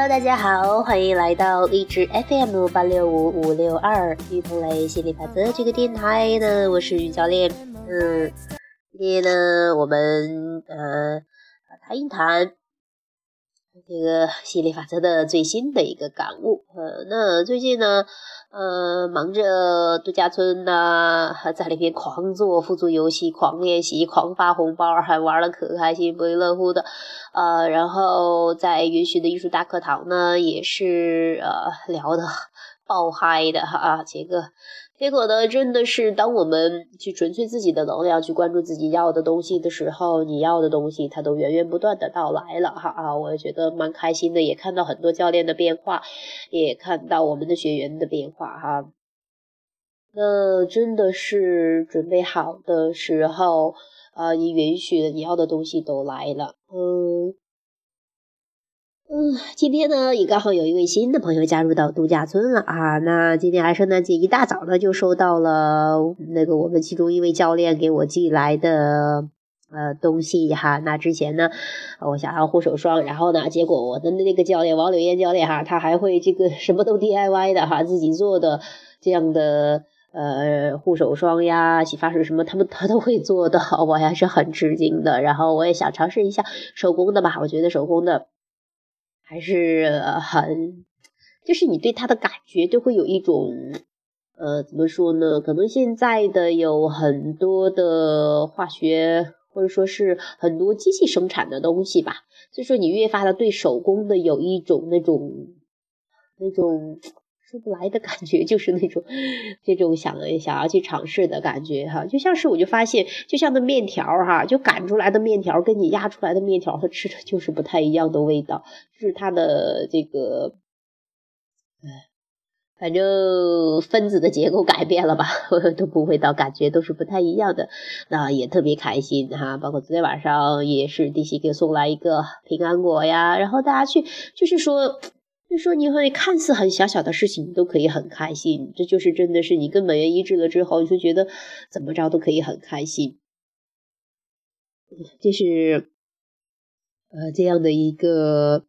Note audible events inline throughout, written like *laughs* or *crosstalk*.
Hello，大家好，欢迎来到荔枝 FM 八六五五六二于鹏雷心理法则这个电台呢，我是于教练。嗯，今天呢，我们呃谈一谈这个心理法则的最新的一个感悟。呃，那最近呢？呃，忙着度假村呐，在里面狂做辅助游戏、狂练习、狂发红包，还玩的可开心、不亦乐乎的。呃，然后在允许的艺术大课堂呢，也是呃聊的爆嗨的哈，啊，杰哥。结果呢，真的是当我们去纯粹自己的能量，去关注自己要的东西的时候，你要的东西它都源源不断的到来了哈啊！我也觉得蛮开心的，也看到很多教练的变化，也看到我们的学员的变化哈。那真的是准备好的时候啊，你允许你要的东西都来了，嗯。今天呢也刚好有一位新的朋友加入到度假村了啊。那今天还圣诞节一大早呢就收到了那个我们其中一位教练给我寄来的呃东西哈。那之前呢我想要护手霜，然后呢结果我的那个教练王柳燕教练哈，他还会这个什么都 DIY 的哈，自己做的这样的呃护手霜呀、洗发水什么，他们他都会做的，我还是很吃惊的。然后我也想尝试一下手工的吧，我觉得手工的。还是很，就是你对他的感觉就会有一种，呃，怎么说呢？可能现在的有很多的化学，或者说是很多机器生产的东西吧，所以说你越发的对手工的有一种那种，那种。出不来的感觉，*laughs* 就是那种这种想想要去尝试的感觉哈，就像是我就发现，就像那面条哈，就擀出来的面条跟你压出来的面条，它吃的就是不太一样的味道，就是它的这个，反正分子的结构改变了吧，*laughs* 都不会到感觉都是不太一样的，那也特别开心哈。包括昨天晚上也是弟媳给送来一个平安果呀，然后大家去就是说。就说你会看似很小小的事情，你都可以很开心，这就是真的是你跟美元一致了之后，你就觉得怎么着都可以很开心，这是呃这样的一个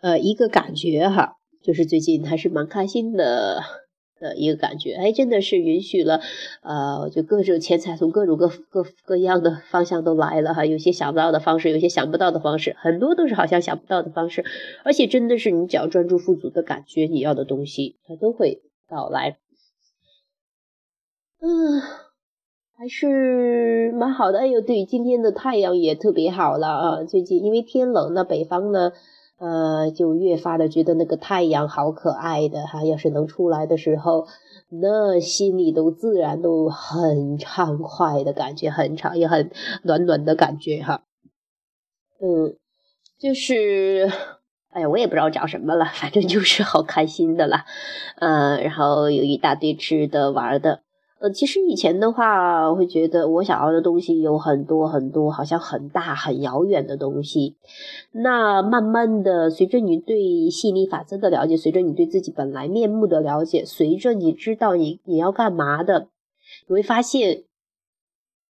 呃一个感觉哈，就是最近还是蛮开心的。的一个感觉，哎，真的是允许了，呃，就各种钱财从各种各各各样的方向都来了哈，有些想不到的方式，有些想不到的方式，很多都是好像想不到的方式，而且真的是你只要专注富足的感觉，你要的东西它都会到来，嗯，还是蛮好的。哎呦，对，今天的太阳也特别好了啊，最近因为天冷那，北方呢。呃，就越发的觉得那个太阳好可爱的哈，要是能出来的时候，那心里都自然都很畅快的感觉，很畅也很暖暖的感觉哈。嗯，就是，哎呀，我也不知道讲什么了，反正就是好开心的啦。嗯，然后有一大堆吃的玩的。呃，其实以前的话，我会觉得我想要的东西有很多很多，好像很大很遥远的东西。那慢慢的，随着你对吸引力法则的了解，随着你对自己本来面目的了解，随着你知道你你要干嘛的，你会发现，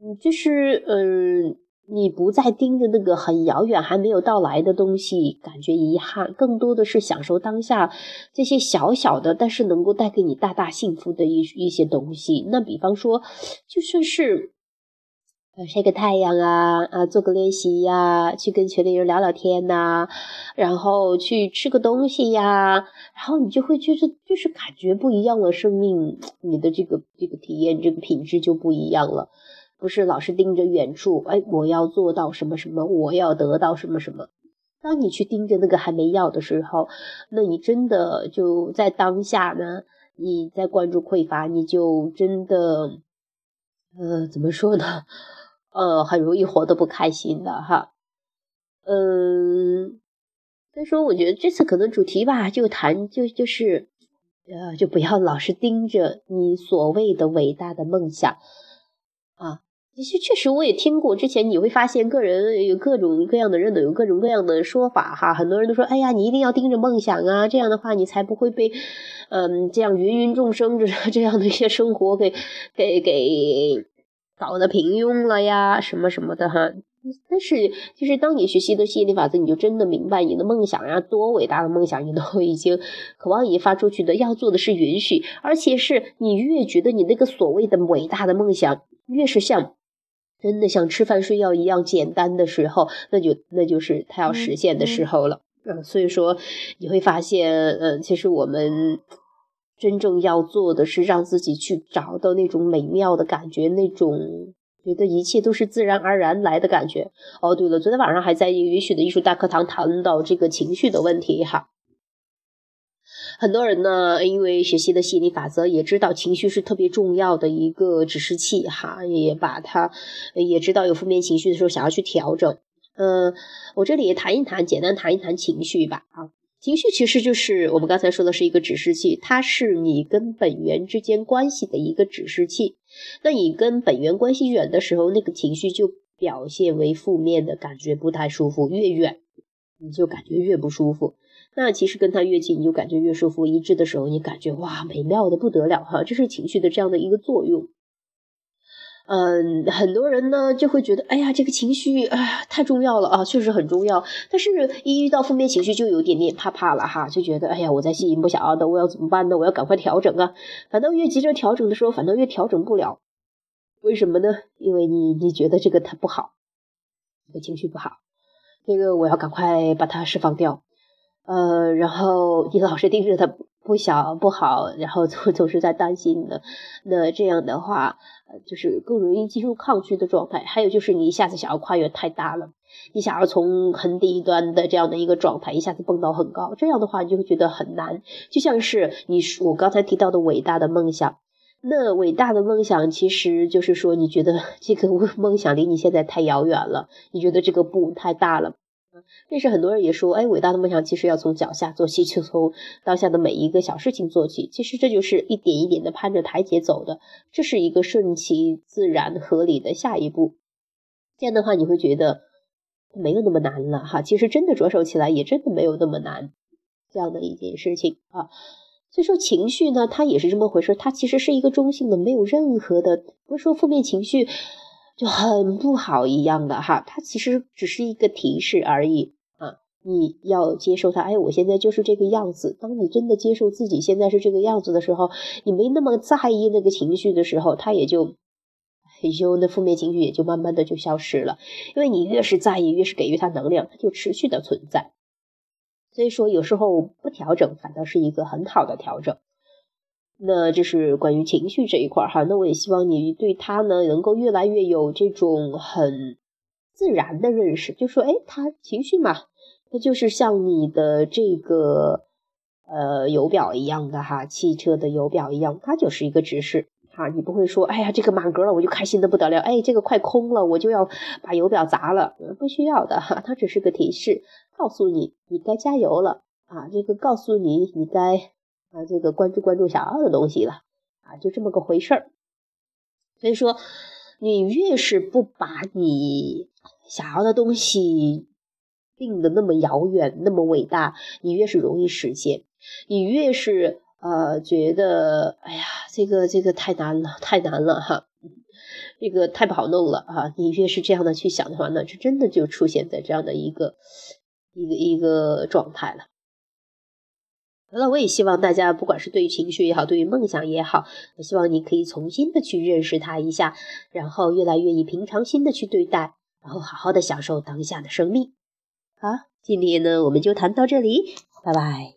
嗯，就是嗯。你不再盯着那个很遥远还没有到来的东西，感觉遗憾，更多的是享受当下这些小小的，但是能够带给你大大幸福的一一些东西。那比方说，就算是呃晒个太阳啊啊，做个练习呀，去跟群里人聊聊天呐，然后去吃个东西呀，然后你就会觉得就是感觉不一样了，生命你的这个这个体验这个品质就不一样了。不是老是盯着远处，哎，我要做到什么什么，我要得到什么什么。当你去盯着那个还没要的时候，那你真的就在当下呢？你在关注匮乏，你就真的，呃，怎么说呢？呃，很容易活得不开心的哈。嗯，所以说，我觉得这次可能主题吧，就谈就就是，呃，就不要老是盯着你所谓的伟大的梦想啊。其实确实，我也听过。之前你会发现，个人有各种各样的人都有各种各样的说法哈。很多人都说：“哎呀，你一定要盯着梦想啊，这样的话你才不会被，嗯，这样芸芸众生这这样的一些生活给给给搞得平庸了呀，什么什么的哈。”但是，就是当你学习的吸引力法则，你就真的明白你的梦想呀，多伟大的梦想，你都已经渴望已经发出去的。要做的是允许，而且是你越觉得你那个所谓的伟大的梦想，越是像真的像吃饭睡觉一样简单的时候，那就那就是他要实现的时候了。嗯，所以说你会发现，嗯，其实我们真正要做的是让自己去找到那种美妙的感觉，那种。觉得一切都是自然而然来的感觉。哦，对了，昨天晚上还在允许的艺术大课堂谈到这个情绪的问题哈。很多人呢，因为学习的吸引力法则，也知道情绪是特别重要的一个指示器哈，也把它也知道有负面情绪的时候想要去调整。嗯，我这里也谈一谈，简单谈一谈情绪吧啊。情绪其实就是我们刚才说的是一个指示器，它是你跟本源之间关系的一个指示器。那你跟本源关系远的时候，那个情绪就表现为负面的感觉，不太舒服。越远，你就感觉越不舒服。那其实跟他越近，你就感觉越舒服。一致的时候，你感觉哇，美妙的不得了哈，这是情绪的这样的一个作用。嗯，很多人呢就会觉得，哎呀，这个情绪啊太重要了啊，确实很重要。但是，一遇到负面情绪，就有点点怕怕了哈，就觉得，哎呀，我在吸引不小的，我要怎么办呢？我要赶快调整啊！反倒越急着调整的时候，反倒越调整不了。为什么呢？因为你你觉得这个它不好，这个情绪不好，这个我要赶快把它释放掉。呃，然后你老是盯着它不小不好，然后总总是在担心的，那这样的话。呃，就是更容易进入抗拒的状态。还有就是你一下子想要跨越太大了，你想要从很低端的这样的一个状态一下子蹦到很高，这样的话你就会觉得很难。就像是你我刚才提到的伟大的梦想，那伟大的梦想其实就是说你觉得 *laughs* 这个梦想离你现在太遥远了，你觉得这个步太大了。但是很多人也说，哎，伟大的梦想其实要从脚下做起，就从当下的每一个小事情做起。其实这就是一点一点的攀着台阶走的，这是一个顺其自然、合理的下一步。这样的话，你会觉得没有那么难了哈。其实真的着手起来，也真的没有那么难，这样的一件事情啊。所以说，情绪呢，它也是这么回事，它其实是一个中性的，没有任何的，不是说负面情绪。就很不好一样的哈，它其实只是一个提示而已啊，你要接受它。哎，我现在就是这个样子。当你真的接受自己现在是这个样子的时候，你没那么在意那个情绪的时候，它也就，也就那负面情绪也就慢慢的就消失了。因为你越是在意，越是给予它能量，它就持续的存在。所以说，有时候不调整反倒是一个很好的调整。那这是关于情绪这一块哈，那我也希望你对他呢能够越来越有这种很自然的认识，就说哎，他情绪嘛，那就是像你的这个呃油表一样的哈，汽车的油表一样，它就是一个指示哈，你不会说哎呀这个满格了我就开心的不得了，哎这个快空了我就要把油表砸了，不需要的哈，它只是个提示，告诉你你该加油了啊，这个告诉你你该。啊，这个关注关注想要的东西了啊，就这么个回事儿。所以说，你越是不把你想要的东西定的那么遥远、那么伟大，你越是容易实现。你越是呃觉得，哎呀，这个这个太难了，太难了哈，这个太不好弄了啊。你越是这样的去想的话，那就真的就出现在这样的一个一个一个状态了。那我也希望大家，不管是对于情绪也好，对于梦想也好，我希望你可以重新的去认识它一下，然后越来越以平常心的去对待，然后好好的享受当下的生命。好，今天呢，我们就谈到这里，拜拜。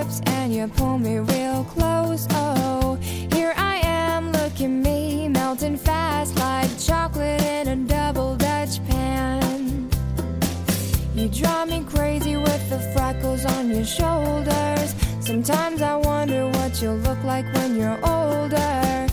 lips and you pull me real close. Oh, here I am, look at me, melting fast like chocolate in a double Dutch pan. You drive me crazy with the freckles on your shoulders. Sometimes I wonder what you'll look like when you're older.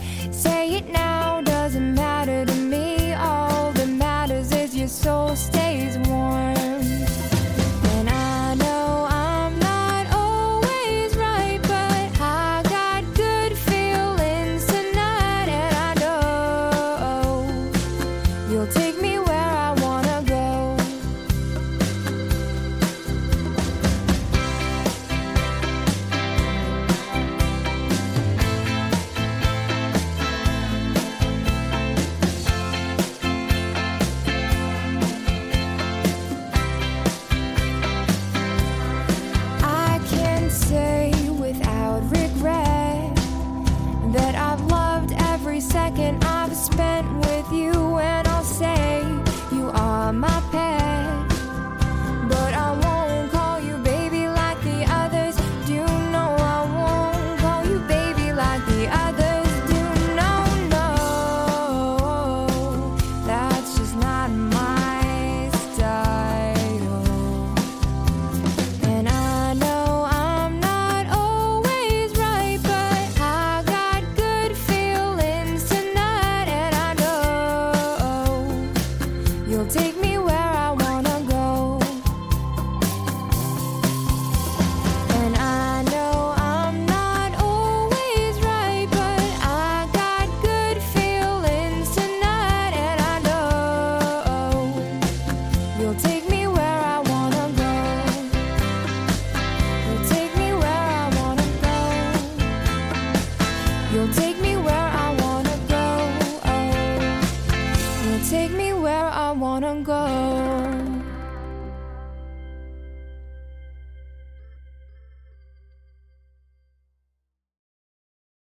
my